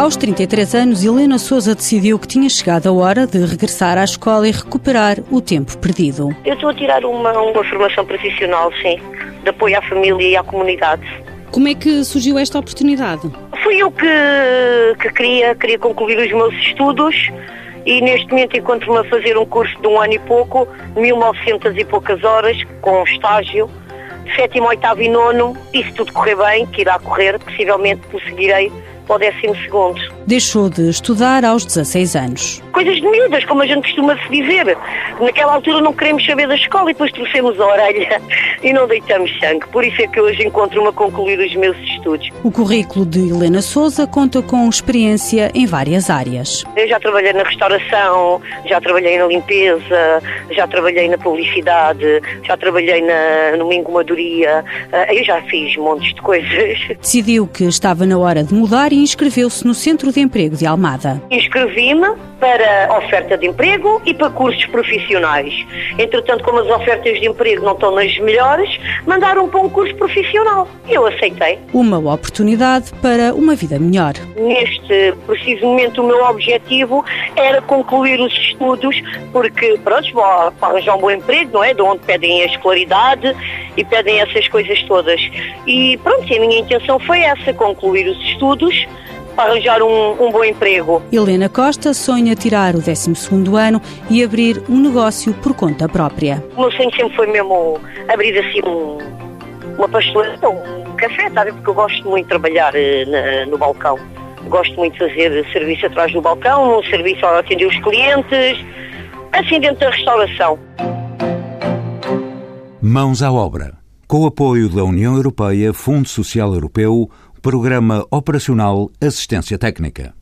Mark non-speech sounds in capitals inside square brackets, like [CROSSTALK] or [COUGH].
Aos 33 anos, Helena Souza decidiu que tinha chegado a hora de regressar à escola e recuperar o tempo perdido. Eu estou a tirar uma, uma formação profissional, sim, de apoio à família e à comunidade. Como é que surgiu esta oportunidade? Fui eu que, que queria, queria concluir os meus estudos e neste momento encontro-me a fazer um curso de um ano e pouco, 1900 e poucas horas, com estágio, sétimo, oitavo e nono, e se tudo correr bem, que irá correr, possivelmente prosseguirei para o décimo segundo. Deixou de estudar aos 16 anos. Coisas de miúdas, como a gente costuma se dizer. Naquela altura não queremos saber da escola e depois trouxemos a orelha [LAUGHS] e não deitamos sangue. Por isso é que hoje encontro-me a concluir os meus estudos. O currículo de Helena Souza conta com experiência em várias áreas. Eu já trabalhei na restauração, já trabalhei na limpeza, já trabalhei na publicidade, já trabalhei na, numa engomadoria, eh, eu já fiz montes de coisas. [LAUGHS] Decidiu que estava na hora de mudar e inscreveu-se no Centro de Emprego de Almada. Inscrevi-me para oferta de emprego e para cursos profissionais. Entretanto, como as ofertas de emprego não estão nas melhores, mandaram para um curso profissional. Eu aceitei. Uma oportunidade para uma vida melhor. Neste preciso momento, o meu objetivo era concluir os estudos, porque, pronto, vou arranjar um bom emprego, não é? De onde pedem a escolaridade e pedem essas coisas todas. E pronto, a minha intenção foi essa, concluir os estudos para arranjar um, um, bom emprego. Helena Costa sonha tirar o 12 ano e abrir um negócio por conta própria. O meu sonho sempre foi mesmo abrir assim um, uma pastelaria, café, sabe? Porque eu gosto muito de trabalhar uh, na, no balcão. Gosto muito de fazer serviço atrás do balcão, serviço a atender os clientes, assim dentro da restauração. Mãos à obra. Com o apoio da União Europeia, Fundo Social Europeu, Programa Operacional Assistência Técnica.